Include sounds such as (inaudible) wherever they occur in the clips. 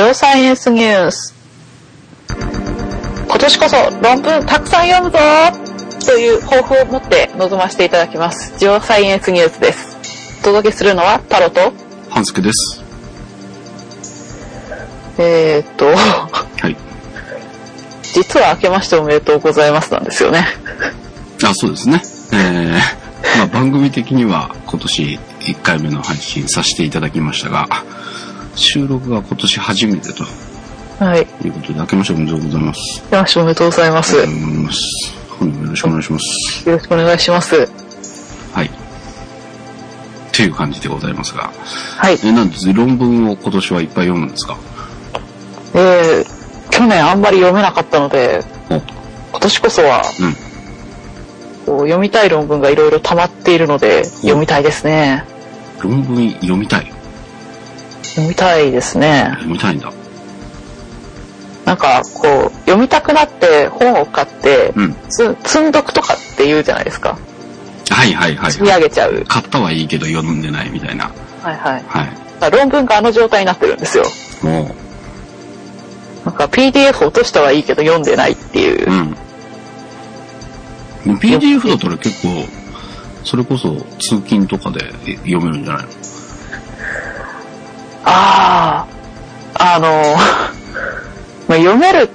ジョーサイエンスニュース。今年こそ論文たくさん読むぞという抱負を持って臨ませていただきます。ジョーサイエンスニュースです。お届けするのはタロと、半助です。えー、っと、はい。実は明けましておめでとうございますなんですよね。あ、そうですね。えー、まあ番組的には今年1回目の配信させていただきましたが、収録が今年初めてとはい。いうことで、明けましておめでとうございます。明けましておめでとうございます。よありがとうございます。本日もよろしくお願いします。ろしくお願いします。はい。っていう感じでございますが、はい。え、なんです論文を今年はいっぱい読むんですか？えー、去年あんまり読めなかったので、お、今年こそはうん。こう読みたい論文がいろいろ溜まっているので、読みたいですね。論文読みたい？読みたいですね。読みたいんだ。なんか、こう、読みたくなって本を買って、うん。つ積んどくとかって言うじゃないですか。はいはいはい。積み上げちゃう。買ったはいいけど読んでないみたいな。はいはい。はい。論文があの状態になってるんですよ。もなんか PDF 落としたはいいけど読んでないっていうう、。うん。PDF だったら結構、それこそ通勤とかで読めるんじゃないの？ああ、あの、(laughs) まあ、読める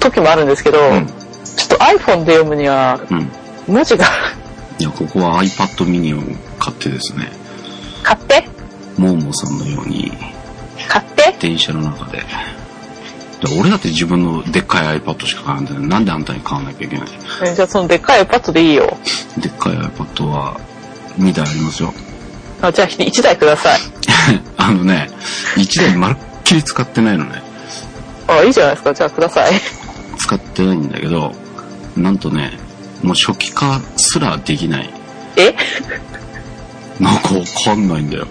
時もあるんですけど、うんちょっと iPhone で読むにはうん。文字が (laughs) いや、ここは iPad mini を買ってですね、買って？モーモーさんのように買って？電車の中で、で俺だって自分のでっかい iPad しか買わないんだよ。なんであんたに買わなきゃいけない？えじゃあそのでっかい iPad でいいよ。でっかい iPad は2台ありますよ。あじゃあ1台ください。(laughs) あのね、1台まるっきり使ってないのね。あいいじゃないですか。じゃあください。使ってないんだけど、なんとね、もう初期化すらできない。え？(laughs) なんかわかんないんだよ。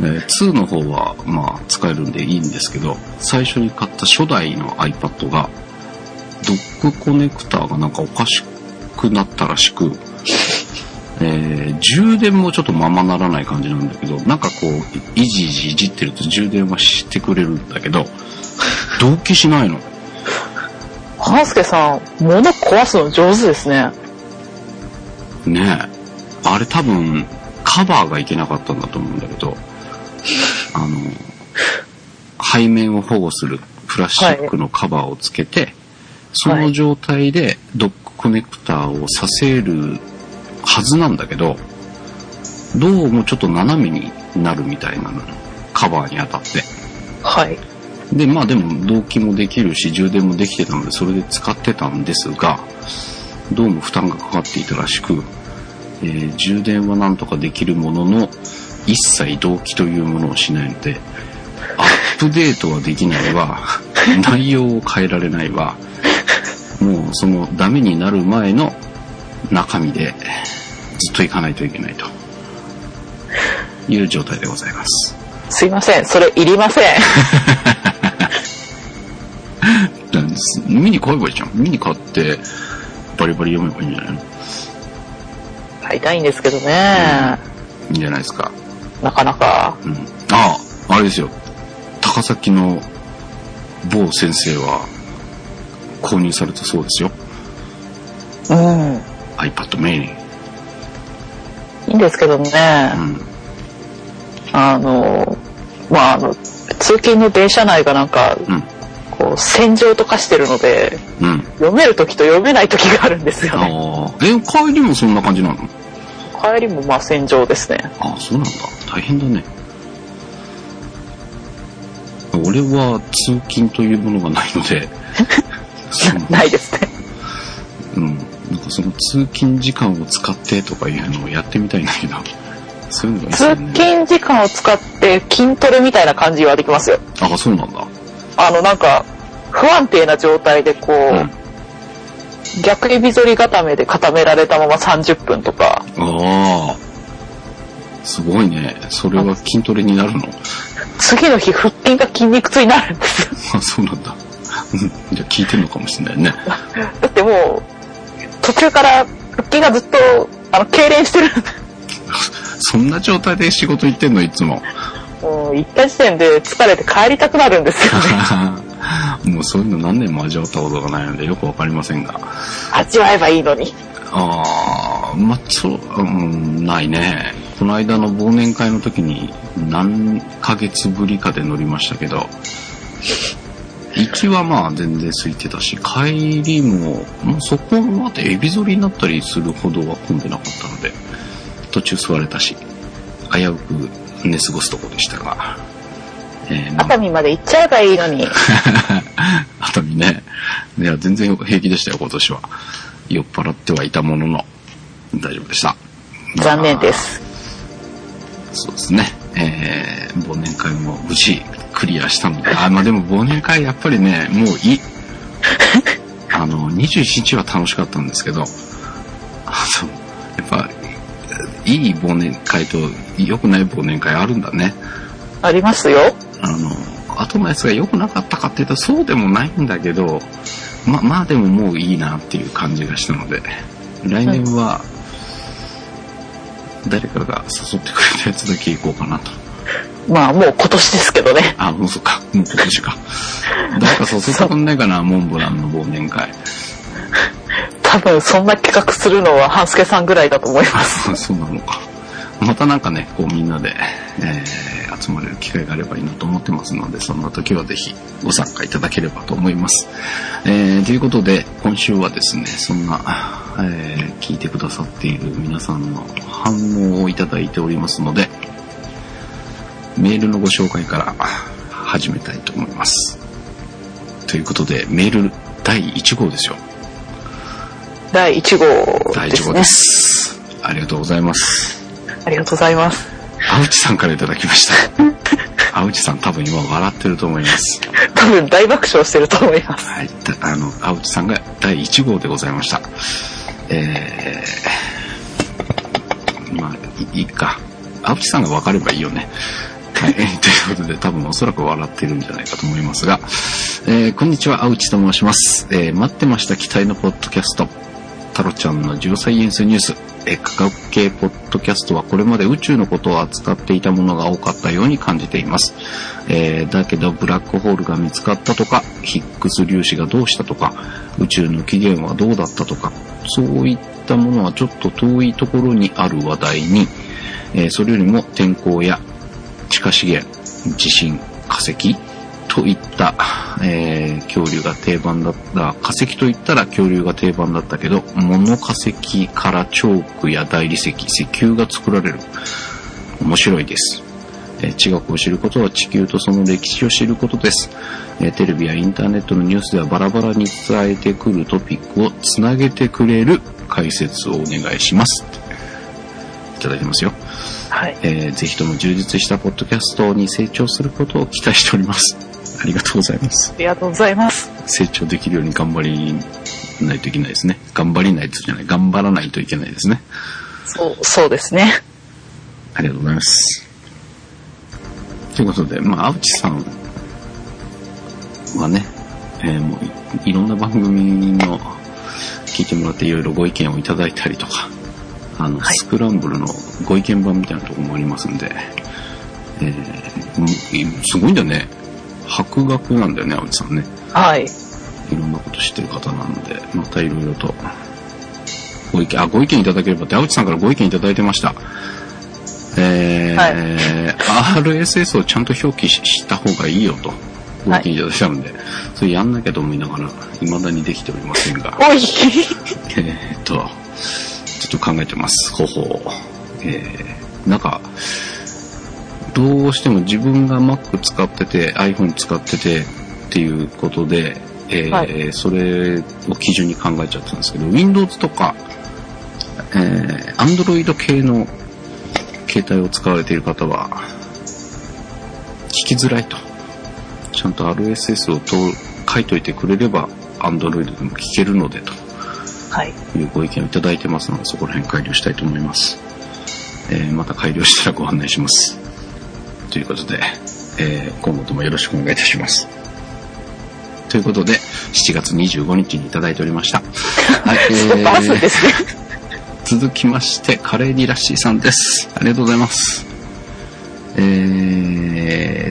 で2の方は、まあ、使えるんでいいんですけど、最初に買った初代の iPad が、ドックコネクターがなんかおかしくなったらしく、えー充電もちょっとままならない感じなんだけど、なんかこう、いじいじいじってると充電はしてくれるんだけど、(laughs) 同期しないの。半助さん、物壊すの上手ですね。ねえ。あれ多分、カバーがいけなかったんだと思うんだけど、あの、背面を保護するプラスチックのカバーをつけて、その状態でドックコネクターをさせるはずなんだけど、どうもちょっと斜めになるみたいなの。カバーに当たって。はい。で、まあでも動機もできるし充電もできてたのでそれで使ってたんですが、どうも負担がかかっていたらしく、えー充電はなんとかできるものの、一切動機というものをしないので、アップデートはできないわ、(laughs) 内容を変えられないわ、もうそのダメになる前の中身でずっといかないといけないという状態でございます。すいません。それいりません。(laughs) 見に買えばいいじゃん。見に買って、バリバリ読めばいいんじゃないの？買いたいんですけどね。いいんじゃないですか。なかなか。うん。ああ、あれですよ。高崎の某先生は購入されたそうですよ。うん。iPad mini。いいんですけどね。うん。あの、まあ、あの、通勤の電車内がなんか、うん。こう、戦場と化してるので、うん。読める時と読めない時があるんですよあね。あ。え、帰りもそんな感じなの？帰りもまあ戦場ですね。ああ、そうなんだ。大変だね。俺は通勤というものがないので、(laughs) ないですね。うん。なんかその通勤時間を使ってとかいうのをやってみたいんだけど、そういうのがいいですね。勤時間を使って筋トレみたいな感じはできますよ。あ、そうなんだ。あの、なんか、不安定な状態でこう、うん。逆指反り固めで固められたまま30分とか、ああ。すごいね。それは筋トレになるの？次の日腹筋が筋肉痛になるんですよ。あ、そうなんだ。うんじゃあ聞いてんのかもしれないね。(laughs) だってもう、途中から腹筋がずっと、あの、痙攣してる。(laughs) そんな状態で仕事行ってんのいつも。もう行った時点で疲れて帰りたくなるんですよね。(laughs) もうそういうの何年も味わったことがないのでよくわかりませんが。味わえばいいのに。ああ、まあ、そう、うん、ないね。この間の忘年会の時に何ヶ月ぶりかで乗りましたけど、行きはまあ全然空いてたし、帰りも、もうそこまでエビ反りになったりするほどは混んでなかったので、途中座れたし、危うく寝過ごすとこでしたが、えーまあ熱海まで行っちゃえばいいのに。(laughs) 熱海ね。いや、全然平気でしたよ、今年は。酔っ払ってはいたものの、大丈夫でした。残念です。そうですね。えー、忘年会も無事クリアしたので、あ、まあでも忘年会やっぱりね、もういい。(laughs) あの、21日は楽しかったんですけど、あの、やっぱ、いい忘年会と良くない忘年会あるんだね。ありますよ。あの、後のやつが良くなかったかっていうとそうでもないんだけど、ま、まあでももういいなっていう感じがしたので、来年は、誰かが誘ってくれたやつだけ行こうかなと。まあもう今年ですけどね。あ、もうそっか。もう今年か。誰か誘ってくんないかな、モンブランの忘年会。多分そんな企画するのは半助さんぐらいだと思います。(laughs) そうなのか。またなんかね、こうみんなで、えー集まれる機会があればいいなと思ってますので、そんな時はぜひご参加いただければと思います。えーということで、今週はですね、そんな、えー聞いてくださっている皆さんの反応をいただいておりますので、メールのご紹介から始めたいと思います。ということで、メール第1号ですよ。第1号第1号ですね。です。ありがとうございます。ありがとうございます。青内さんからいただきました。(laughs) 青内さん多分今笑ってると思います。多分大爆笑してると思います。はい。だあの、青内さんが第1号でございました。えー、まあ、いいいか。青内さんが分かればいいよね。はい。ということで、多分おそらく笑ってるんじゃないかと思いますが、えー、こんにちは、青内と申します。えー、待ってました期待のポッドキャスト。タロちゃんのジオサイエンスニュース。えー科学系ポッドキャストはこれまで宇宙のことを扱っていたものが多かったように感じています。えーだけどブラックホールが見つかったとか、ヒッグス粒子がどうしたとか、宇宙の起源はどうだったとか、そういったものはちょっと遠いところにある話題に、えーそれよりも天候や地下資源、地震、化石といった、えー恐竜が定番だった、化石といったら恐竜が定番だったけど、物化石からチョークや大理石、石油が作られる。面白いです。地学を知ることは地球とその歴史を知ることです、テレビやインターネットのニュースではバラバラに伝えてくるトピックをつなげてくれる解説をお願いします。いただいてますよ。はい。えーぜひとも充実したポッドキャストに成長することを期待しております。(laughs) ありがとうございます。ありがとうございます。成長できるように頑張りないといけないですね。頑張りないとじゃない、頑張らないといけないですね。そう、そうですね。ありがとうございます。ということで、まあ、青地さんはね、えーもういいろんな番組の聞いてもらっていろいろご意見をいただいたりとか、あの、はいスクランブルのご意見版みたいなところもありますんで、えーうんすごいんだよね。博学なんだよね、青地さんね。はい。いろんなこと知ってる方なので、またいろいろと、ご意見、あ、ご意見いただければって、青地さんからご意見いただいてました。えー RSS をちゃんと表記しした方がいいよと、ご意見いただいたので、それやんなきゃと思いながら、未だにできておりませんが、おい。えーっと、ちょっと考えてます、方法を。えー、なんか、どうしても自分が Mac 使ってて、iPhone 使っててっていうことで、えーはいそれを基準に考えちゃったんですけど、Windows とか、えー、Android 系の携帯を使われている方は、聞きづらいと。ちゃんと RSS をと書いといてくれれば、Android でも聞けるのでと。はい。いうご意見をいただいてますので、そこら辺改良したいと思います。えーまた改良したらご案内します。ということで、えー今後ともよろしくお願いいたします。ということで、7月25日にいただいておりました。はい、えバスですね。続きまして、カレーリラッシーさんです。ありがとうございます。えー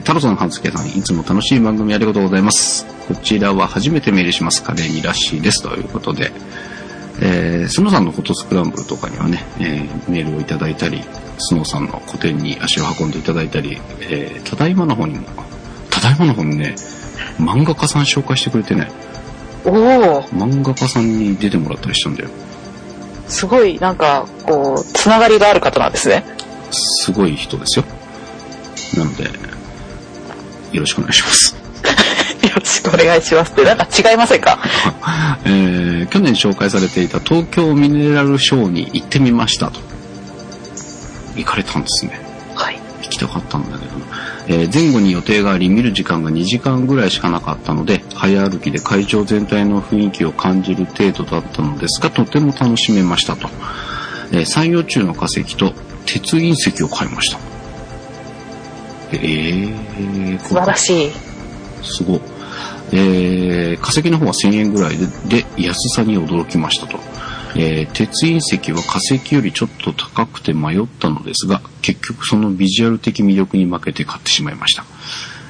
ー、太郎さん、はずけさん、いつも楽しい番組ありがとうございます。こちらは初めてメールします。カレーにらしいです。ということで、えー、スノーさんのフォトスクランブルとかにはね、えーメールをいただいたり、スノーさんの個展に足を運んでいただいたり、えー、ただいまの方にも、ただいまの方にね、漫画家さん紹介してくれてね、おお漫画家さんに出てもらったりしたんだよ。すごい、なんか、こう、つながりがある方なんですね。すごい人ですよ。なので、よろしくお願いします。(laughs) よろしくお願いしますって、なんか違いませんか？(laughs) えー去年紹介されていた東京ミネラルショーに行ってみましたと。行かれたんですね。はい。行きたかったんだけど、えー前後に予定があり見る時間が2時間ぐらいしかなかったので早歩きで会場全体の雰囲気を感じる程度だったのですがとても楽しめましたと、えー山陽中の化石と鉄隕石を買いましたえー、素晴らしい。すごい。えー、化石の方は1000円ぐらいでで安さに驚きましたと。えー鉄隕石は化石よりちょっと高くて迷ったのですが、結局そのビジュアル的魅力に負けて買ってしまいました。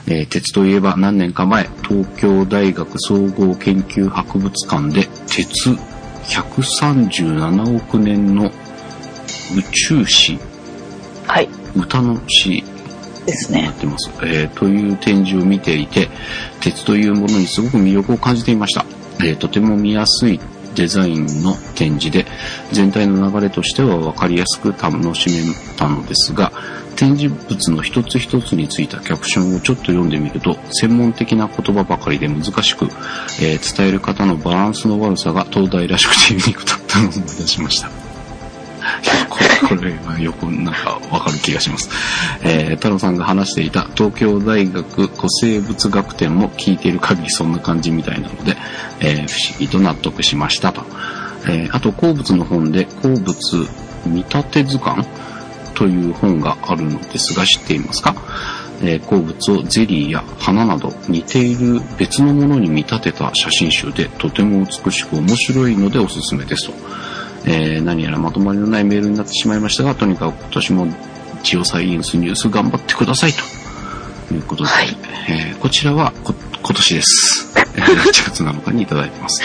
えー鉄といえば何年か前、東京大学総合研究博物館で鉄137億年の宇宙史、はい。歌の詩ですね。なってます、えーという展示を見ていて鉄というものにすごく魅力を感じていました、えーとても見やすいデザインの展示で全体の流れとしては分かりやすく楽しめたのですが展示物の一つ一つについたキャプションをちょっと読んでみると専門的な言葉ばかりで難しく、えー伝える方のバランスの悪さが東大らしくてユニークだったのを思い出しました (laughs) これはよくなんかわかる気がします。えー、太郎さんが話していた東京大学古生物学展も聞いている限りそんな感じみたいなので、えー不思議と納得しましたと。えーあと、鉱物の本で鉱物見立て図鑑という本があるのですが知っていますか？えー鉱物をゼリーや花など似ている別のものに見立てた写真集でとても美しく面白いのでおすすめですと。えー何やらまとまりのないメールになってしまいましたが、とにかく今年もジオサイエンスニュース頑張ってくださいということで、はいえーこちらはこ今年です。えー (laughs) 1月7日にいただいてます。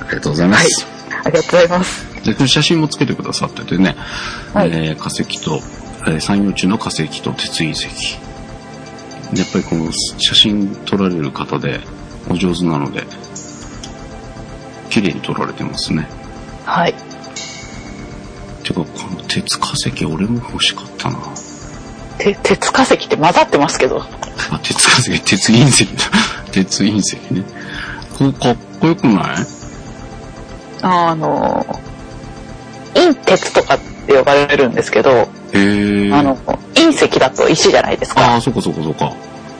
ありがとうございます。ありがとうございます。でこの写真もつけてくださっててね、はいえー化石と、えー山陽中の化石と鉄隕石。やっぱりこの写真撮られる方でお上手なので、綺麗に撮られてますね。はい。てか、この鉄化石俺も欲しかったな。て鉄化石って混ざってますけど。あ、鉄化石、(laughs) 鉄隕石だ。(laughs) 鉄隕石ね。これかっこよくない？あの、隕鉄とかって呼ばれるんですけど、へえ。あの、隕石だと石じゃないですあか。あ、そこそこそこ。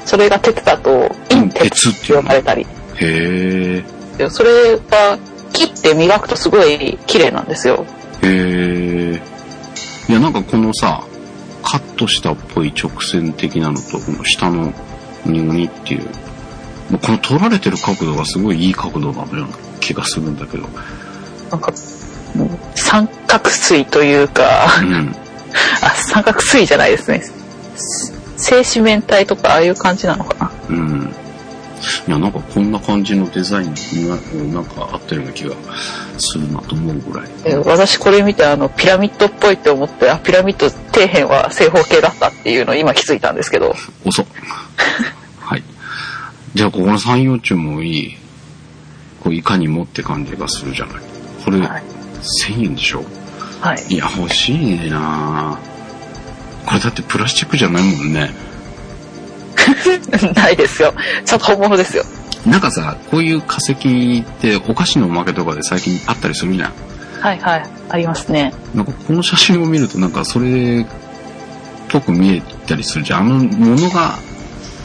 それが鉄だと隕鉄って呼ばれたり。へえ。でそれが切って磨くとすごい綺麗なんですよ。へえ。いや、なんかこのさ、カットしたっぽい直線的なのと、この下のニゴニっていう、もうこの撮られてる角度がすごいいい角度なのような気がするんだけど。なんか、うん三角錐というか、うん。あ、三角錐じゃないですね。静止面体とかああいう感じなのかな。うん。いや、なんかこんな感じのデザインが、なんか合ってるような気がするなと思うぐらい。で私これ見てあのピラミッドっぽいって思って、あ、ピラミッド底辺は正方形だったっていうのを今気づいたんですけど、遅っ。はい。じゃあ、ここの三葉虫もいい。こういかにもって感じがするじゃない。これ、はい。1000円でしょ？はい。いや、欲しいねなこれだってプラスチックじゃないもんね。(laughs) ないですよ。ちゃんと本物ですよ。なんかさ、こういう化石ってお菓子のおまけとかで最近あったりするじゃん。はいはい。ありますね。なんかこの写真を見るとなんかそれっぽく見えたりするじゃん。あのものが、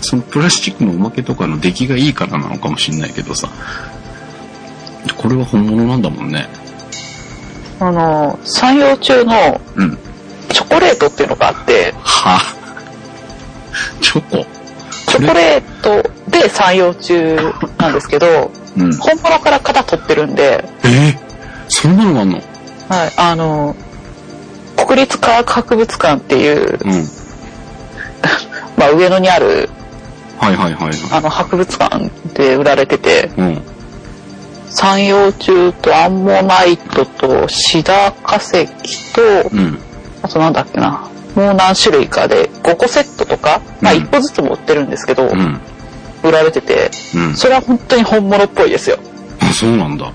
そのプラスチックのおまけとかの出来がいいからなのかもしんないけどさ。これは本物なんだもんね。あの、山陽中のうん。チョコレートっていうのがあって、はチョコ？チョコレートで山陽中なんですけど、うん。本物から型取ってるんで、えー、そんなのがあんの？はい、あの、国立科学博物館っていう、うん。(laughs) まあ上野にあるはいはいはいはあの、博物館で売られてて、い。うん。三葉虫とアンモナイトとシダ化石と、うん。あとなんだっけな、もう何種類かで5個セットとか、まあうん1個ずつも売ってるんですけど、うん。売られてて、うん。それは本当に本物っぽいですよ。あ、そうなんだ。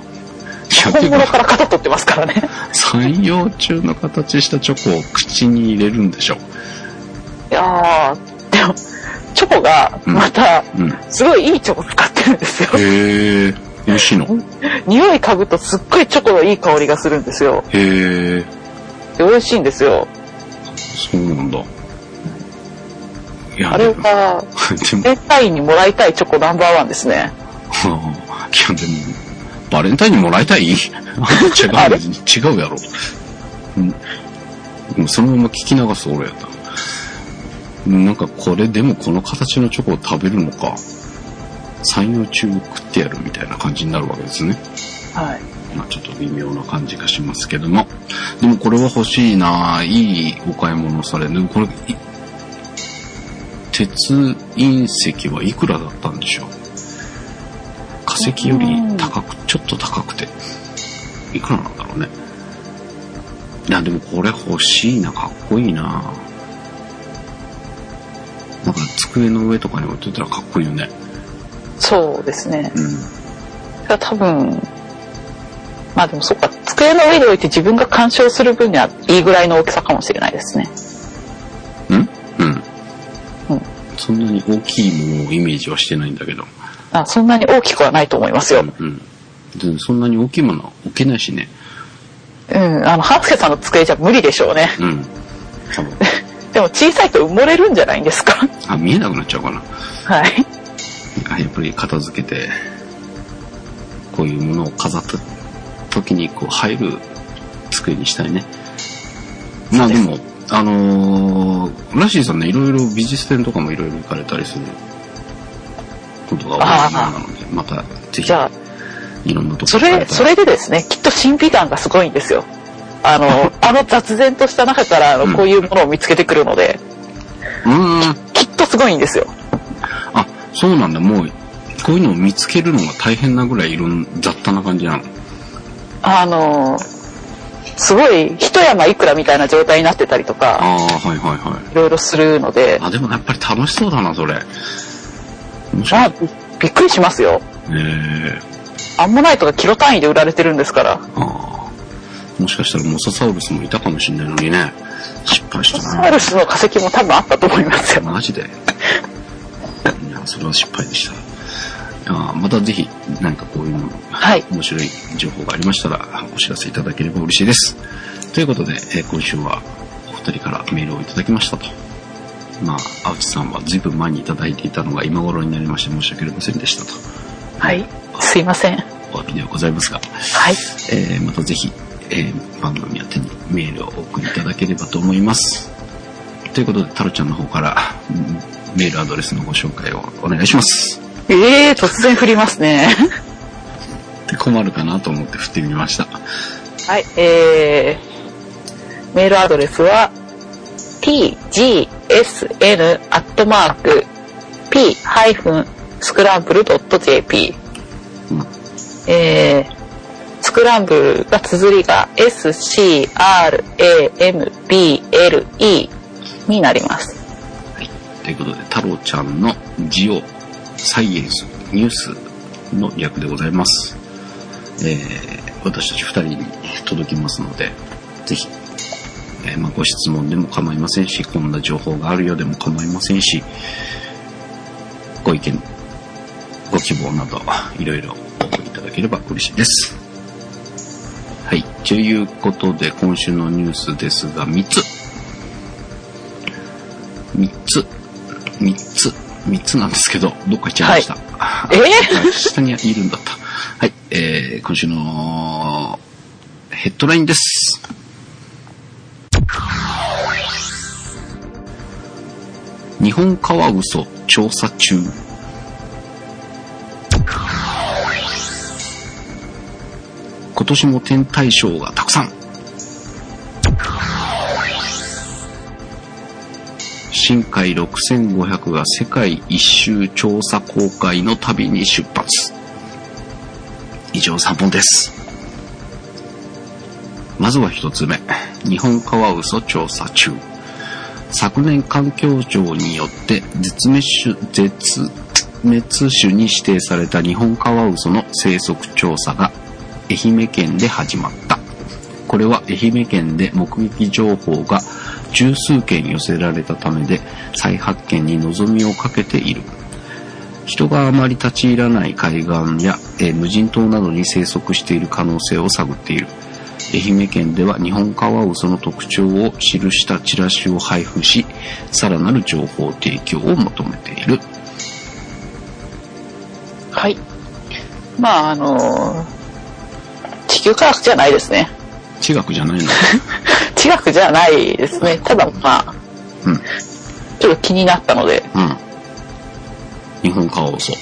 本物てか、から型取ってますからね。三葉虫の形したチョコを口に入れるんでしょ。いやー、でも、チョコがまた、うん。すごいいいチョコ使ってるんですよ。へえ。美味しいの？(laughs) 匂い嗅ぐとすっごいチョコのいい香りがするんですよ。へえ。で美味しいんですよ。そうなんだ。いや、あれは、(laughs) バレンタインにもらいたいチョコナンバーワンですね。(laughs) いや、でも、バレンタインにもらいたい？(laughs) 違う違うやろ。うん。そのまま聞き流す俺やった。なんかこれでもこの形のチョコを食べるのか、三葉虫を食ってやるみたいな感じになるわけですね。はい。まあちょっと微妙な感じがしますけども。でもこれは欲しいないいお買い物されこれ、い鉄隕石はいくらだったんでしょう？化石より高く、ちょっと高くて。いくらなんだろうね。いや、でもこれ欲しいな、かっこいいな。なんか机の上とかに置いといたらかっこいいよね。そうですね。うん。多分、まあでもそっか、机の上に置いて自分が鑑賞する分にはいいぐらいの大きさかもしれないですね。うん？うん。うんそんなに大きいものをイメージはしてないんだけど。あそんなに大きくはないと思いますよ。うん。でそんなに大きいものは置けないしね。うん、あの、スケさんの机じゃ無理でしょうね。うん。(laughs) 多分。でも小さいと埋もれるんじゃないんですか？あ、見えなくなっちゃうかな。はい。あやっぱり片付けて、こういうものを飾った時にこう入る机にしたいね。まあでも、あのー、ラッシーさんね、いろいろ美術展とかもいろいろ行かれたりすることが多いようなので、またぜひじゃあ、いろんなとこそれ、それでですね、きっと審美眼がすごいんですよ。あの、(laughs) あの雑然とした中から、こういうものを見つけてくるので、うーん。きっとすごいんですよ。あ、そうなんだ。もう、こういうのを見つけるのが大変なぐらいいろん雑多な感じなの。あの、すごい、一山いくらみたいな状態になってたりとか、ああ、はいはいはい。いろいろするので、あ、でもやっぱり楽しそうだな、それ。あか、びっくりしますよ。えアンモナイトがキロ単位で売られてるんですから。ー、ああ。もしかしたらモササウルスもいたかもしれないのにね。失敗したな。サウルスの化石も多分あったと思いますよ。マジで。いや、それは失敗でした。あまたぜひ、何かこういうの、はい面白い情報がありましたら、お知らせいただければ嬉しいです。ということで、えー今週はお二人からメールをいただきましたと。まあ、青地さんは随分前にいただいていたのが今頃になりまして申し訳ありませんでしたと。はい。すいません。お詫びではございますが、はい。えーまたぜひ、えー番組宛てにメールをお送りいただければと思います。ということで、タロちゃんの方から、うんメールアドレスのご紹介をお願いします。ええー、突然振りますね。で困るかなと思って振ってみました。はい。えー、メールアドレスは、tgsn アットマーク p-scramble.jp うんえー、スクランブルが綴りが scramble になります。はい。ということで、太郎ちゃんのジオサイエンスニュースの略でございます。えー私たち二人に届きますので、ぜひ、えーまあ、ご質問でも構いませんし、こんな情報があるようでも構いませんし、ご意見、ご希望など、いろいろお送りいただければ嬉しいです。はい。ということで、今週のニュースですが、3つ。3つ。3つ。3つなんですけど、どっか行っちゃいました。えー？あ下にいるんだった。はい。えー、今週のヘッドラインです。日本カワウソ調査中。今年も天体ショーがたくさん。深海6500が世界一周調査航海の旅に出発。以上3本です。まずは1つ目。日本カワウソ調査中。昨年環境省によって絶滅種、絶滅種に指定された日本カワウソの生息調査が愛媛県で始まった。これは愛媛県で目撃情報が十数件寄せられたためで再発見に望みをかけている。人があまり立ち入らない海岸や、えー無人島などに生息している可能性を探っている。愛媛県では日本カワウソの特徴を記したチラシを配布し、さらなる情報提供を求めている。はい。まあ、あの地球科学じゃないですね。地学じゃないの？(laughs) 地学じゃないですね。ただ、まあ、うん。ちょっと気になったので、うん。日本カワウソ。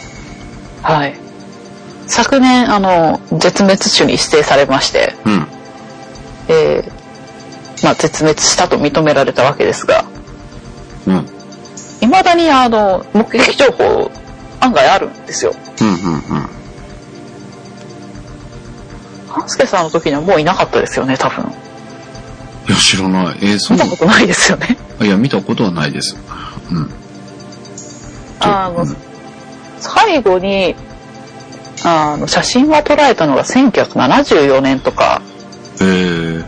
はい。昨年、あの、絶滅種に指定されまして、うん。えーまあ、絶滅したと認められたわけですが、うん。未だにあの、目撃情報、案外あるんですよ。うん。うん。うん。半助さんの時にはもういなかったですよね、多分。いや、知らない。えー、そう見たことないですよね。いや、見たことはないです。うん。あのうん、最後に、あの、写真が捉えたのが1974年とかえー、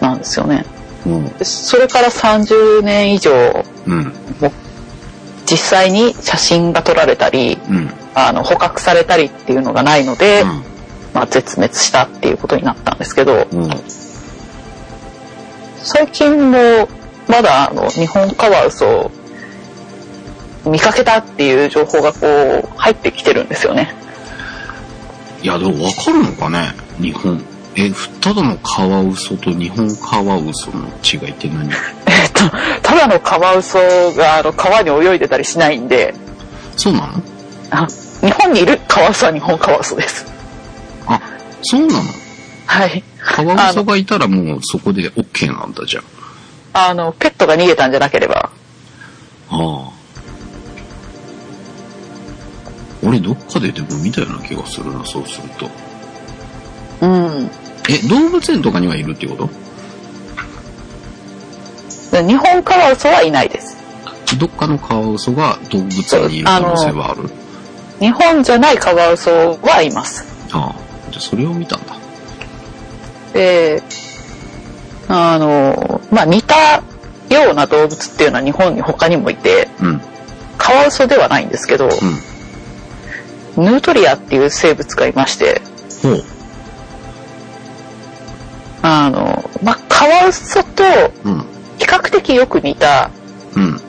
なんですよね。うん。でそれから30年以上、うん。実際に写真が撮られたり、うん。あの、捕獲されたりっていうのがないので、うん。まあ、絶滅したっていうことになったんですけど、うん。最近もまだあの日本カワウソを見かけたっていう情報がこう入ってきてるんですよね。いや、でも分かるのかね？日本。え、ただのカワウソと日本カワウソの違いって何？(laughs) えっと、ただのカワウソがあの川に泳いでたりしないんで、そうなの？あ日本にいるカワウソは日本カワウソです。あ、そうなの？はい。カワウソがいたらもうそこで OK なんだじゃあの、ペットが逃げたんじゃなければ、あ。ああ。俺どっかででも見たような気がするな、そうすると。うん。え、動物園とかにはいるってこと？で日本カワウソはいないです。どっかのカワウソが動物園にいる可能性はある？日本じゃないカワウソはいます。ああ。じゃあそれを見たんだ。で、あの、まあ、似たような動物っていうのは日本に他にもいて、うん。カワウソではないんですけど、うん。ヌートリアっていう生物がいまして。あの、まあ、カワウソとうん。比較的よく似た、うん。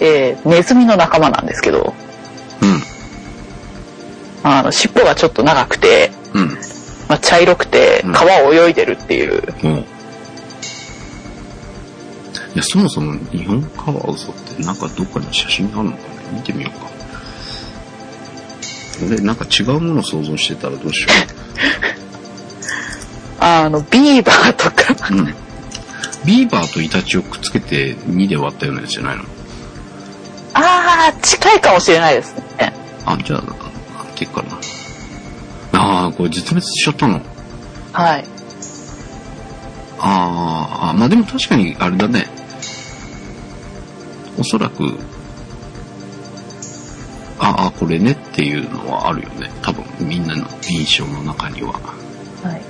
えーネズミの仲間なんですけど、うん。あの、尻尾がちょっと長くて、うん。まあ、茶色くてうん、川を泳いでるっていう、ほう。いや、そもそも日本カワウソってなんかどっかに写真があるのかね見てみようか。俺なんか違うもの想像してたらどうしよ (laughs) あの、ビーバーとか、う。うん。ビーバーとイタチをくっつけて2で割ったようなやつじゃないの？あー、近いかもしれないですね。あ、じゃあ、なんていうかな。ああ、これ絶滅しちゃったの？はい。あーあ、まあでも確かにあれだね。おそらく、ああ、これねっていうのはあるよね。多分みんなの印象の中には。はい。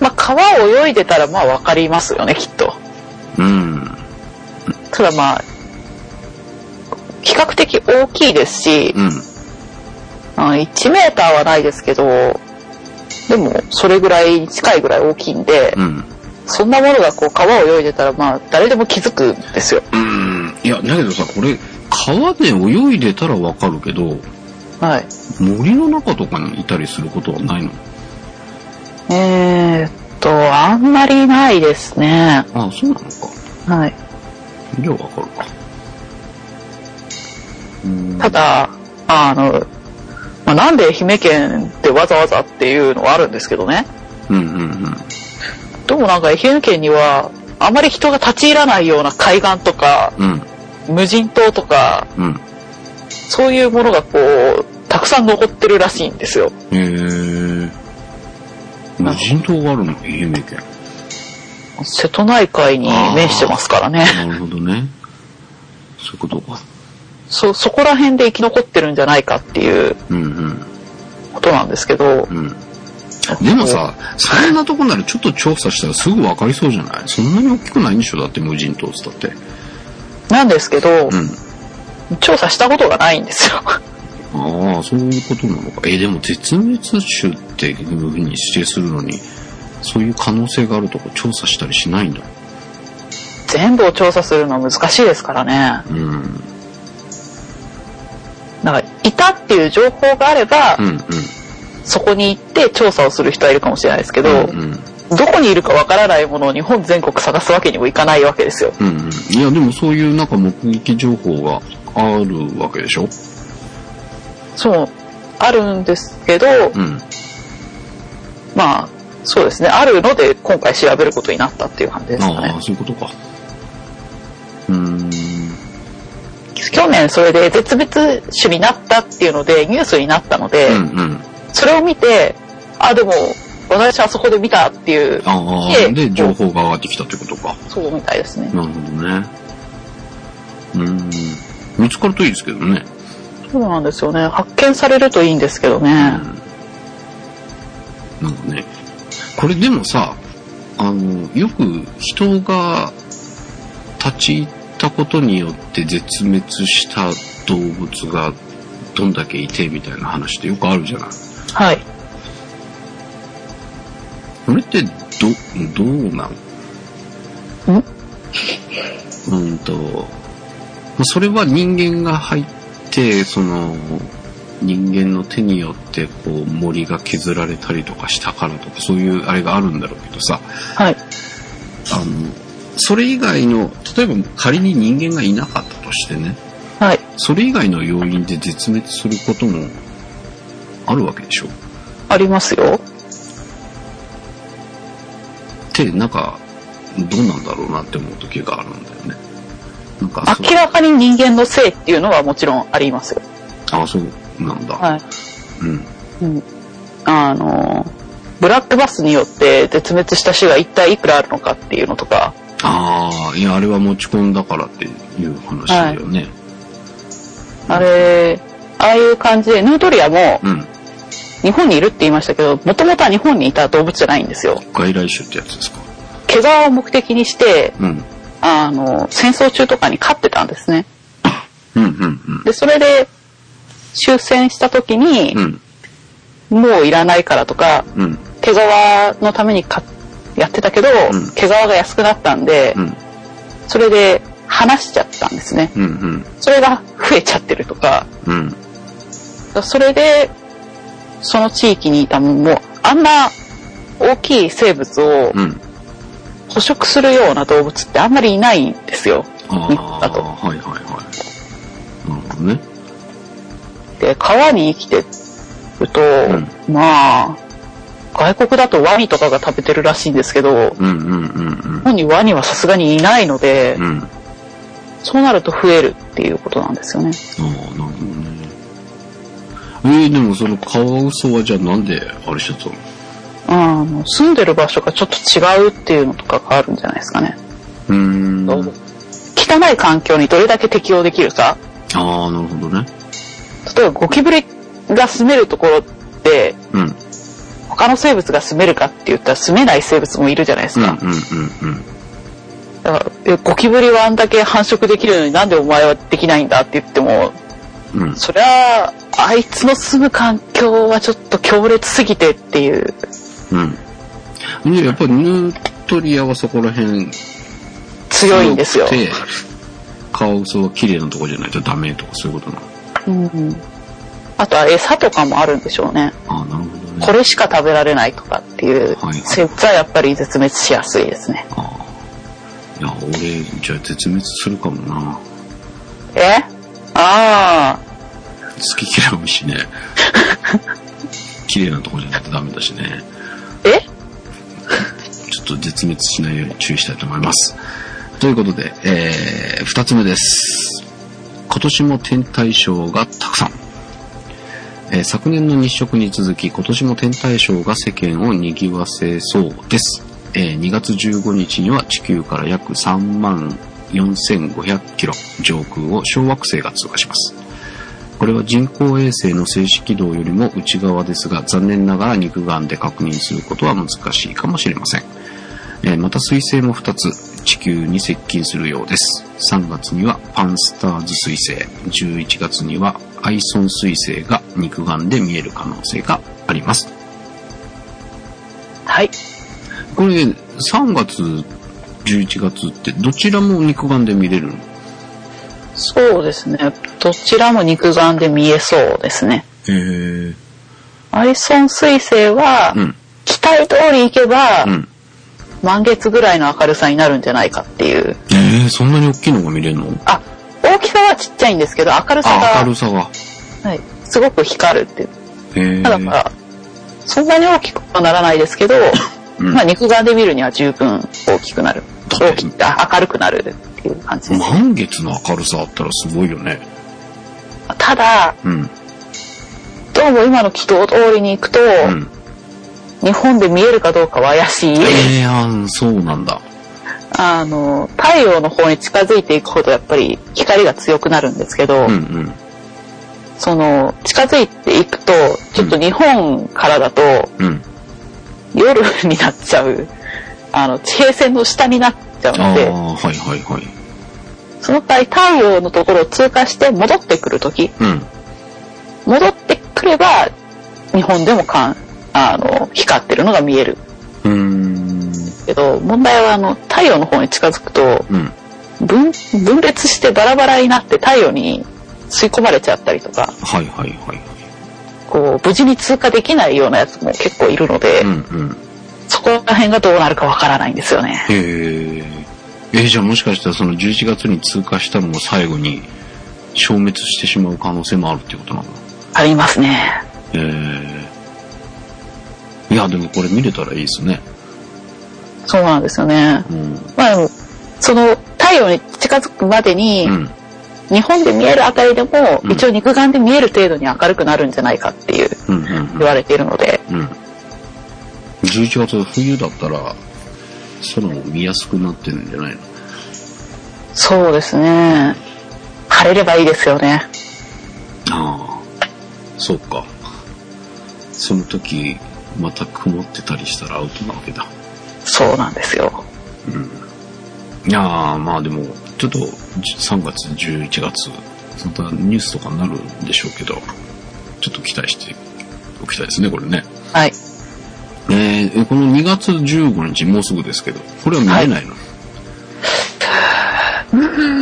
まあ、川を泳いでたら、まあ、わかりますよね、きっと。うん。ただまあ、比較的大きいですし、うん。あ1メーターはないですけど、でも、それぐらいに近いぐらい大きいんで、うん。そんなものがこう川を泳いでたら、まあ、誰でも気づくんですよ。うん。いや、だけどさ、これ、川で泳いでたらわかるけど、はい。森の中とかにいたりすることはないの？えーっと、あんまりないですね。ああ、そうなのか。はい。じゃあわかるか。うんただ、あの、まあ、なんで愛媛県ってわざわざっていうのはあるんですけどね。うんうんうん。でもなんか愛媛県には、あまり人が立ち入らないような海岸とか、うん。無人島とか、うん。そういうものがこう、たくさん残ってるらしいんですよ。へえ。無人島があるの？愛媛県。瀬戸内海に面してますからね。なるほどね。そういうことか。そ、そこら辺で生き残ってるんじゃないかっていううんうん。ことなんですけど、うん。でもさ、そんなとこならちょっと調査したらすぐ分かりそうじゃない？そんなに大きくないんでしょ？だって無人島っつったって。なんですけど、うん。調査したことがないんですよ。ああ、そういうことなのか。え、でも絶滅種っていうふうに指定するのに、そういう可能性があるとこ調査したりしないんだ。全部を調査するのは難しいですからね。うん。だから、いたっていう情報があれば、うんうん。そこに行って調査をする人はいるかもしれないですけど、うんどこにいるかわからないものを日本全国探すわけにもいかないわけですよ。うん。うんうん。いや、でもそういうなんか目撃情報があるわけでしょ？そう、あるんですけど、うん。まあ、そうですね、あるので今回調べることになったっていう感じですかねああ、。そういうことか。うーん。去年それで絶滅種になったっていうのでニュースになったので、うんうん。それを見て、あ、でも、私はそこで見たっていう、ああ、で、情報が上がってきたってことか。そうみたいですね。なるほどね。うーん。見つかるといいですけどね。そうなんですよね。発見されるといいんですけどね。なんかね。これでもさ、あの、よく人が立ち入ったことによって絶滅した動物がどんだけいてみたいな話ってよくあるじゃない。はい。これってど、どうなん？ん？うんと、まあそれは人間が入って、その、人間の手によってこう森が削られたりとかしたからとかそういうあれがあるんだろうけどさ、はい。あの、それ以外の、例えば仮に人間がいなかったとしてね、はい。それ以外の要因で絶滅することもあるわけでしょありますよ。って、なんか、どうなんだろうなって思う時があるんだよね。なんか明らかに人間のせいっていうのはもちろんありますよ。あ、そうなんだ。はい。うん。うん。あの、ブラックバスによって絶滅した種が一体いくらあるのかっていうのとか、ああ、いや、あれは持ち込んだからっていう話だよね。あれ、ああいう感じで、ヌートリアもうん。日本にいるって言いましたけど、もともとは日本にいた動物じゃないんですよ。外来種ってやつですか？毛皮を目的にして、うん。あの、戦争中とかに飼ってたんですね。うん、うん、うん。で、それで終戦した時に、うん、もういらないからとか、うん、毛皮のためにかやってたけど、うん毛皮が安くなったんで、うん、それで離しちゃったんですね。うん、うん、それが増えちゃってるとか、うん。それで、その地域にいたもんも、あんな大きい生物をうん。捕食するような動物ってあんまりいないんですよ。あ日本だあ、と。はいはいはい。なるほどね。で、川に生きてると、んまあ、外国だとワニとかが食べてるらしいんですけど、うん、うん、うん、日本にワニはさすがにいないので、うん。うん。あそうなると増えるっていうことなんですよね。あ、なるほどね。えー、でもそのカワウソはじゃあなんであれしちゃったの？あの住んでる場所がちょっと違うっていうのとかがあるんじゃないですかね。うーん。汚い環境にどれだけ適応できるか。ああ、なるほどね。例えばゴキブリが住めるところって、うん。他の生物が住めるかって言ったら住めない生物もいるじゃないですうん、か。うん、うん、うん。だからえゴキブリはあんだけ繁殖できるのになんでお前はできないんだって言っても、うん。そりゃあ、あいつの住む環境はちょっと強烈すぎてっていう。うん。で、やっぱりヌートリアはそこら辺強いんですよ。カワウソは綺麗なとこじゃないとダメとかそういうことなの？うんあとは餌とかもあるんでしょうね。ああ、なるほどね。これしか食べられないとかっていうはい生物はやっぱり絶滅しやすいですね。ああ。いや、俺、じゃあ絶滅するかもな。え？ああ、好き嫌い多いしね。綺麗なとこじゃないとダメだしね。え？ちょっと絶滅しないように注意したいと思います。ということで、えー、二つ目です。今年も天体ショーがたくさん。えー昨年の日食に続き、今年も天体ショーが世間を賑わせそうです。えー2月15日には地球から約3万4500キロ上空を小惑星が通過します。これは人工衛星の静止軌道よりも内側ですが、残念ながら肉眼で確認することは難しいかもしれません。えーまた水星も2つ地球に接近するようです。3月にはパンスターズ水星、11月にはアイソン水星が肉眼で見える可能性があります。はい。これ、3月、11月ってどちらも肉眼で見れるの？そうですね。どちらも肉眼で見えそうですね。へえ。アイソン水星は、うん。期待通り行けば、うん。満月ぐらいの明るさになるんじゃないかっていう。えー、そんなに大きいのが見れるの？あ、大きさはちっちゃいんですけど、明るさあ、が、明るさが。はい、すごく光るっていう。ただから、そんなに大きくはならないですけど、うんまあ肉眼で見るには十分大きくなる。大きく、あ明るくなるっていう感じです。満月の明るさあったらすごいよね。ただ、うん。どうも今の軌道通りに行くと、うん。日本で見えるかどうかは怪しい。えー、あーそうなんだ。あの、太陽の方に近づいていくほどやっぱり光が強くなるんですけど、うんうん。その、近づいていくと、ちょっと日本からだとうん。夜になっちゃう、あの、地平線の下になっちゃうので、はいはいはい。その場合太陽のところを通過して戻ってくるとき、うん。戻ってくれば、日本でもかん、あの、光ってるのが見える。けど、問題はあの、太陽の方に近づくと、うん。分、分裂してバラバラになって太陽に吸い込まれちゃったりとか、はいはいはい。こう、無事に通過できないようなやつも結構いるので、うんうん。そこら辺がどうなるかわからないんですよね。へえ。えーじゃあもしかしたらその11月に通過したのを最後に消滅してしまう可能性もあるっていうことなの？ありますね。ええいや、でもこれ見れたらいいですね。そうなんですよね。うん。まあその太陽に近づくまでに、うん。日本で見えるあたりでも、うん一応肉眼で見える程度に明るくなるんじゃないかっていううんうん言われているので、うん。うん。11月冬だったら空も見やすくなってるんじゃないの？そうですね。晴れればいいですよね。ああ。そうか。その時、また曇ってたりしたらアウトなわけだ。そうなんですよ。いやー、まあでも、ちょっと3月、11月、またニュースとかになるんでしょうけど、ちょっと期待しておきたいですね、これね。はい。えー、この2月15日、もうすぐですけど、これは見れないの、うん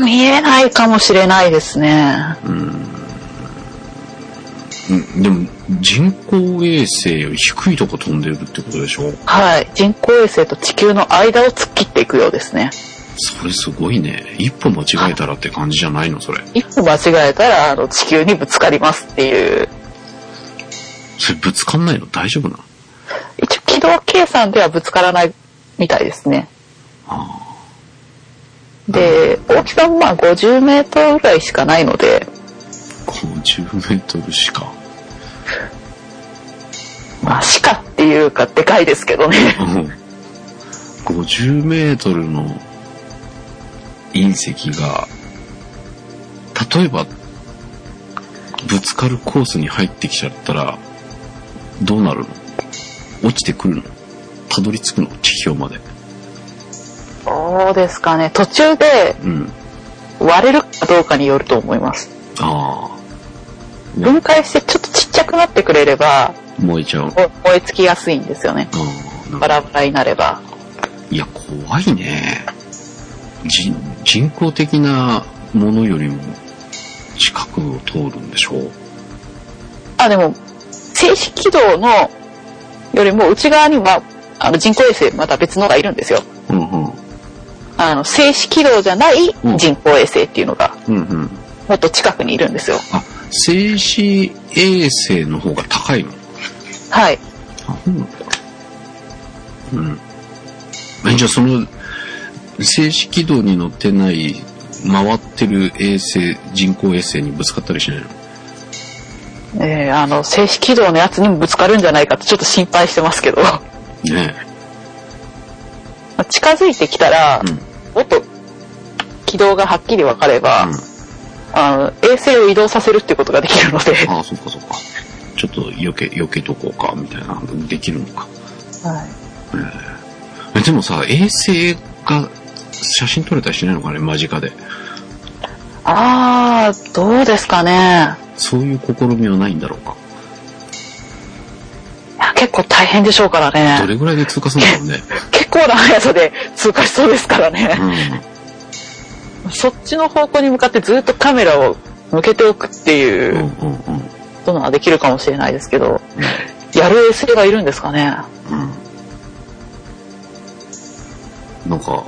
見えないかもしれないですね。うん、でも、人工衛星より低いとこ飛んでるってことでしょ？はい。人工衛星と地球の間を突っ切っていくようですね。それすごいね。一歩間違えたらって感じじゃないの？それ。一歩間違えたら、あの、地球にぶつかりますっていう。それぶつかんないの？大丈夫なの？一応、軌道計算ではぶつからないみたいですね。で、大きさもまあ50メートルぐらいしかないので、50メートルしか。まあ、しかっていうか、でかいですけどね。うん50メートルの隕石が、例えば、ぶつかるコースに入ってきちゃったら、どうなるの？落ちてくるの？たどり着くの？地表まで。そうですかね。途中でうん。割れるかどうかによると思います。ああ。分解してちょっとちっちゃくなってくれれば、燃えちゃう。も燃え尽きやすいんですよね。バラバラになれば。いや、怖いね。人、人工的なものよりも近くを通るんでしょう。あ、でも、静止軌道のよりも内側には、あの人工衛星また別のがいるんですよ。うんうん。あの、静止軌道じゃないうん人工衛星っていうのが、うんうん。もっと近くにいるんですよ。あ、静止衛星の方が高いの？はい。あ、そうなのか。うん。えじゃあその、静止軌道に乗ってない、回ってる衛星、人工衛星にぶつかったりしないの？えーあの、静止軌道のやつにもぶつかるんじゃないかってちょっと心配してますけど、まねあ近づいてきたら、うんもっと軌道がはっきり分かれば、うんあの、衛星を移動させるっていうことができるので、ああ、そっかそっか。ちょっと避け、避けとこうか、みたいな、できるのか。はいえでもさ、衛星が写真撮れたりしないのかね、間近で。あー、どうですかね。そういう試みはないんだろうか。いや結構大変でしょうからどね。れぐらいで通過するんだろうね。(laughs) 結構な速さで通過しそうですからね。うそっちの方向に向かってずっとカメラを向けておくってん。いううんうんうんことはできるかもしれないですけど、やる衛星がいるんですかね。うん。なんか、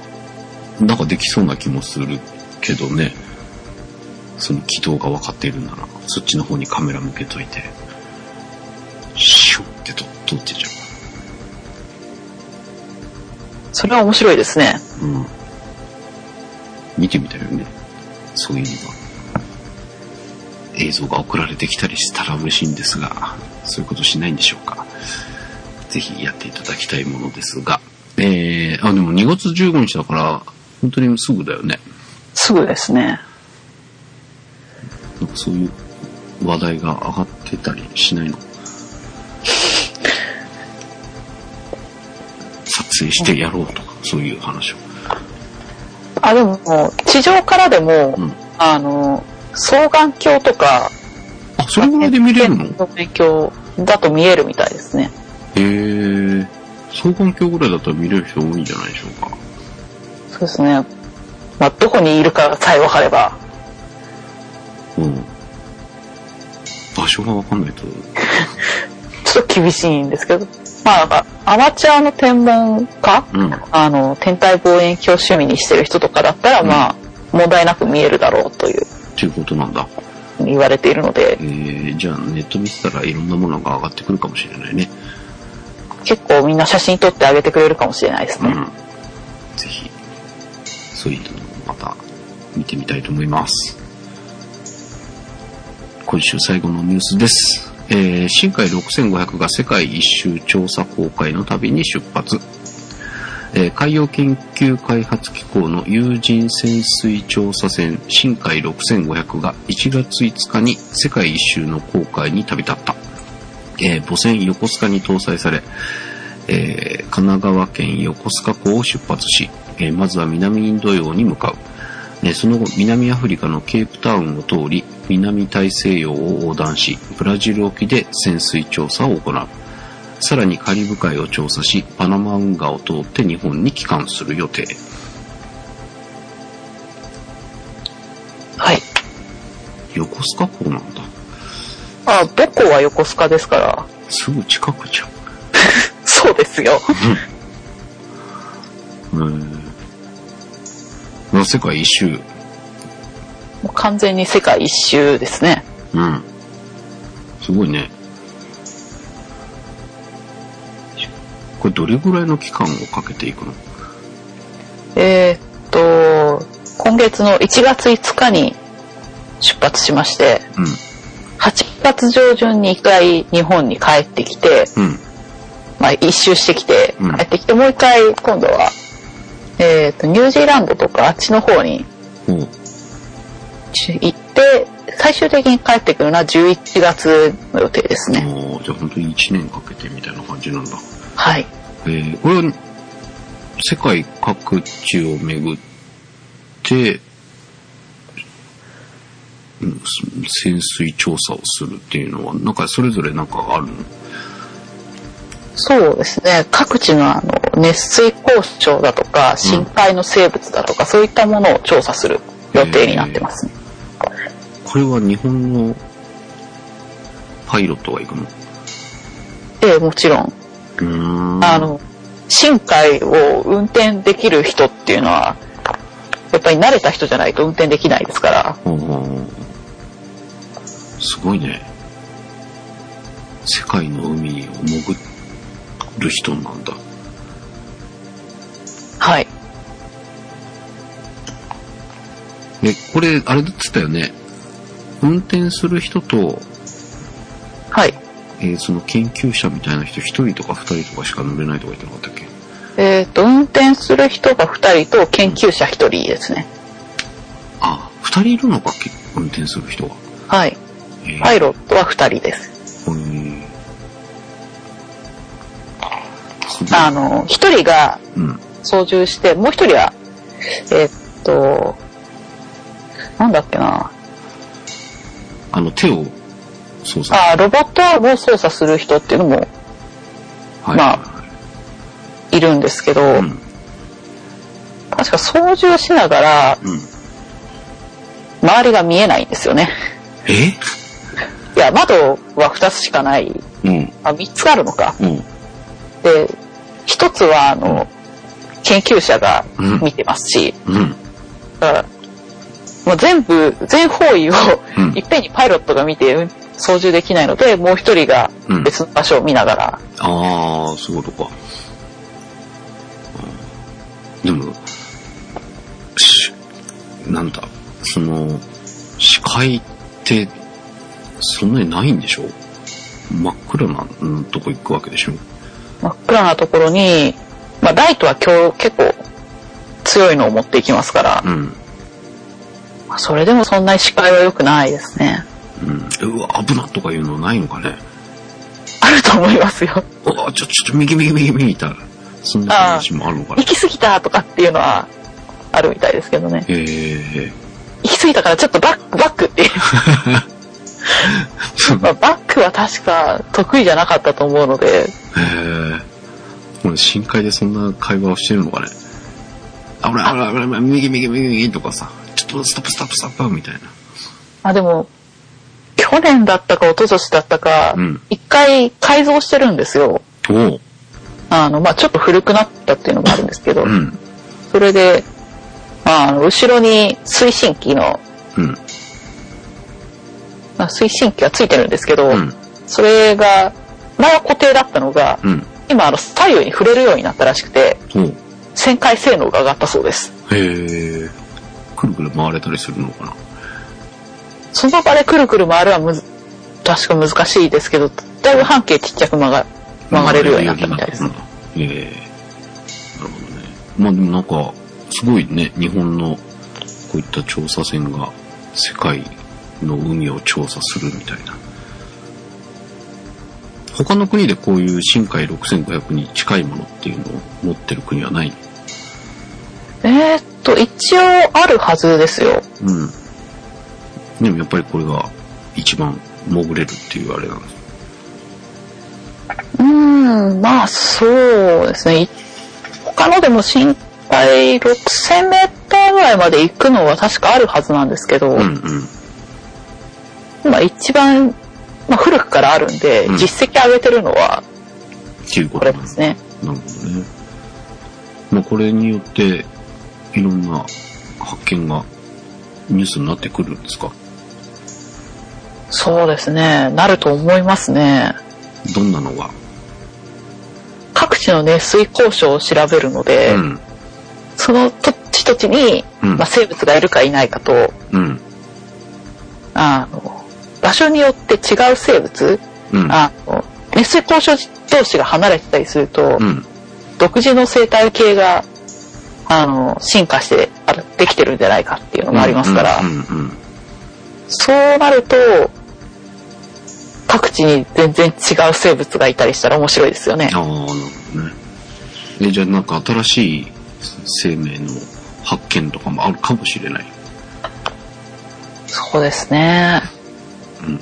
なんかできそうな気もするけどね。その軌道が分かっているなら、そっちの方にカメラ向けといて、シュッてと通ってちゃそれは面白いですね。う。うん。見てみたいよね。そういうのが。映像が送られてきたりしたら嬉しいんですが、そういうことしないんでしょうか。ぜひやっていただきたいものですが。えー、あ、でも2月15日だから、本当にすぐだよね。すぐですね。なんかそういう話題が上がってたりしないの？撮影してやろうとか、そういう話を。あ、でも、地上からでも、うんあの、双眼鏡とか、あ、それぐらいで見れるの？へ望遠鏡だと見えるみたいですね。えー。双眼鏡ぐらいだったら見れる人多いんじゃないでしょうか。そうですね。まあ、どこにいるかさえ分かれば、うん。場所がわかんないと。(laughs) ちょっと厳しいんですけど、まあ、アマチュアの天文家？うん。あの、天体望遠鏡趣味にしてる人とかだったら、うんまあ、問題なく見えるだろうという、っていうことなんだ。言われているのでえ、ー、じゃあネット見てたらいろんなものが上がってくるかもしれないね。結構みんな写真撮ってあげてくれるかもしれないですね。うん。ぜひ、そういうのもまた見てみたいと思います。今週最後のニュースです。えー、深海6500が世界一周調査航海の旅に出発。え海洋研究開発機構の有人潜水調査船深海6500が1月5日に世界一周の航海に旅立った。えー母船横須賀に搭載され、えー神奈川県横須賀港を出発し、えーまずは南インド洋に向かう。えその後、南アフリカのケープタウンを通り、南大西洋を横断し、ブラジル沖で潜水調査を行う。さらにカリブ海を調査し、パナマ運河を通って日本に帰還する予定。はい。横須賀港なんだ。あ、どこは横須賀ですから、すぐ近くじゃん。(laughs) そうですよ。うん。まあ世界一周。もう完全に世界一周ですね。うん。すごいね。これどれぐらいの期間をかけていくの？えーっと、今月の1月5日に出発しまして、うん。8月上旬に一回日本に帰ってきて、うん。まあ一周してきてうん、帰ってきて、もう一回今度は、えーっと、ニュージーランドとかあっちの方に。行って、最終的に帰ってくるのは11月の予定ですね。じゃあ本当に1年かけてみたいな感じなんだ。はい。えー、これは世界各地を巡って、潜水調査をするっていうのは、なんかそれぞれなんかあるの？そうですね。各地のあの熱水鉱床だとか、深海の生物だとか、そういったものを調査する予定になってますね。これは日本のパイロットが行くの？ええ、もちろん。あの、深海を運転できる人っていうのは、やっぱり慣れた人じゃないと運転できないですから。うん、すごいね。世界の海を潜る人なんだ。はい。え、これ、あれだってたよね。運転する人と、はい。えーその研究者みたいな人一人とか二人とかしか乗れないとか言ってなかったっけ？えっ、と、運転する人が2人と研究者1人ですね。あ、二人いるのか、け運転する人が。はい。えーパイロットは2人です。うーんあの、1人がうん。操縦して、もう1人は、えっと、なんだっけな。あの、手を操作。あロボットを操作する人っていうのもはい。まあいるんですけど、うん。確か操縦しながらうん。周りが見えないんですよね。え？いや、窓は2つしかない。うん。あ、3つあるのか。うん。で、1つは、あの、研究者がうん見てますし、うん。だからもう全部、全方位をうんいっぺんにパイロットが見てうん操縦できないので、もう一人がうん別の場所を見ながら、ああ、そういうことか。うんでも、し、なんだ、その、視界って、そんなにないんでしょ？真っ暗なうんとこ行くわけでしょ？真っ暗なところに、まあライトは今日結構強いのを持っていきますから、うん。まあそれでもそんなに視界は良くないですね。うん。うわ、危なとかいうのないのかねあると思いますよ。うわ、ちょ、ちょ、右右右右みたいな。そんな話もあるのかな行き過ぎたとかっていうのはあるみたいですけどね。へえ。行き過ぎたからちょっとバック、バックっていう。まあバックは確か得意じゃなかったと思うので、へえ。深海でそんな会話をしてるのかね危ない危ない危ない危ない、右右右右とかさ、ちょっとストップストップストップみたいな。あ、でも、去年だったか一昨年だったかうん、一、回改造してるんですよ。あの、まあちょっと古くなったっていうのもあるんですけど、うん。それで、あの、後ろに推進機の、うん。まあ、推進機がついてるんですけど、うん。それが、前は固定だったのが、うん。今あの左右に触れるようになったらしくて。旋回性能が上がったそうです。へえ。くるくる回れたりするのかなその場でくるくる回るはむず、確か難しいですけど、だいぶ半径ちっちゃく曲が曲がれるようになったみたいです。うんええなるほどね。まあでもなんか、すごいね、日本のこういった調査船が世界の海を調査するみたいな。他の国でこういう深海6500に近いものっていうのを持ってる国はない？えーっと、一応あるはずですよ。うん。でもやっぱりこれが一番潜れるっていうあれなんです。うーん、まあそうですね。い他のでも深海6000メーターぐらいまで行くのは確かあるはずなんですけど、うんうん。今一番、まあ、古くからあるんで、うん実績上げてるのはこれですね。なるほどね。まあこれによっていろんな発見がニュースになってくるんですか？そうですね。なると思いますね。どんなのが？各地のね、水交渉を調べるので、うん。その土地土地に、うんまあ、生物がいるかいないかと、うん。あの、場所によって違う生物、うん。あの、熱水交渉同士が離れてたりすると、うん。独自の生態系が、あの、進化してできてるんじゃないかっていうのもありますから、そうなると、各地に全然違う生物がいたりしたら面白いですよねうん。。ああ、なるほどね。え、じゃあなんか新しい生命の発見とかもあるかもしれない。そうですね。うん。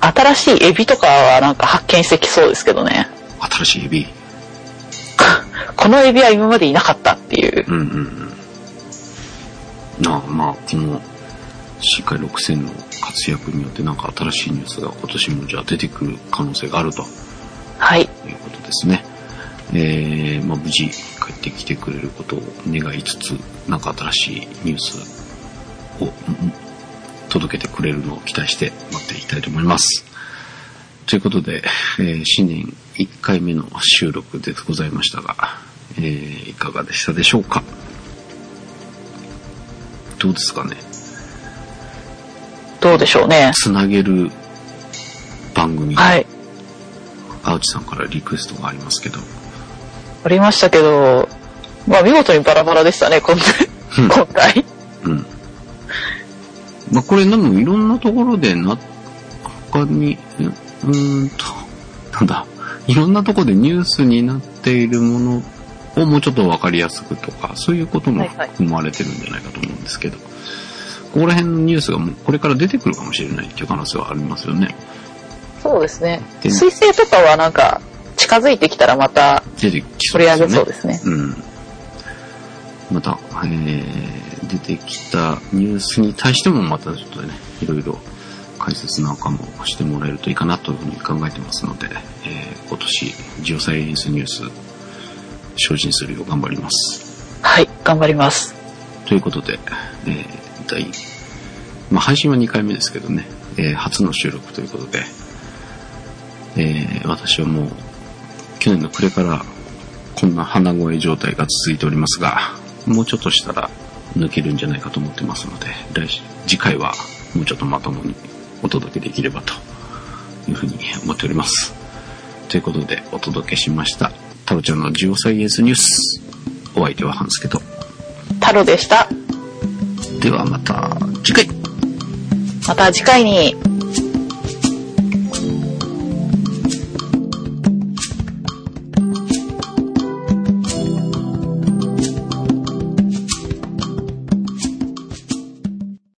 新しいエビとかはなんか発見してきそうですけどね。新しいエビ？(laughs) このエビは今までいなかったっていう。うんうんうん。なあ、まあ、この、深海6000の活躍によってなんか新しいニュースが今年もじゃあ出てくる可能性があるとはい。いうことですね。えー、まあ無事帰ってきてくれることを願いつつ、なんか新しいニュースをうん届けてくれるのを期待して待っていきたいと思います。ということで、えー新年1回目の収録でございましたが、えーいかがでしたでしょうか？どうですかね？どうでしょうね。つなげる番組。はい。青地さんからリクエストがありますけど。ありましたけど、まあ見事にバラバラでしたね、今うん今回。うん。まあ、これ、でもいろんなところでな、他に、うんと、なんだ、いろんなところでニュースになっているものをもうちょっとわかりやすくとか、そういうこともはいはい含まれてるんじゃないかと思うんですけど、ここら辺のニュースがもうこれから出てくるかもしれないっていう可能性はありますよね。そうですね。で水星とかはなんか、近づいてきたらまた出てきそ取り上うですよね。げそうですね。うん。また、えー、出てきたニュースに対してもまたちょっとね、いろいろ解説なんかもしてもらえるといいかなというふうに考えてますので、えー今年、ジオサイエンスニュース、精進するよう頑張ります。はい、頑張ります。ということで、えー、第、まあ、配信は2回目ですけどね、えー初の収録ということで、えー私はもう、去年の暮れから、こんな鼻声状態が続いておりますが、もうちょっとしたら抜けるんじゃないかと思ってますので、来週次回はもうちょっとまともにお届けできればというふうに思っております。ということで、お届けしました。タロちゃんのジオサイエンスニュース。お相手はハンスケと。タロでした。ではまた次回。また次回に。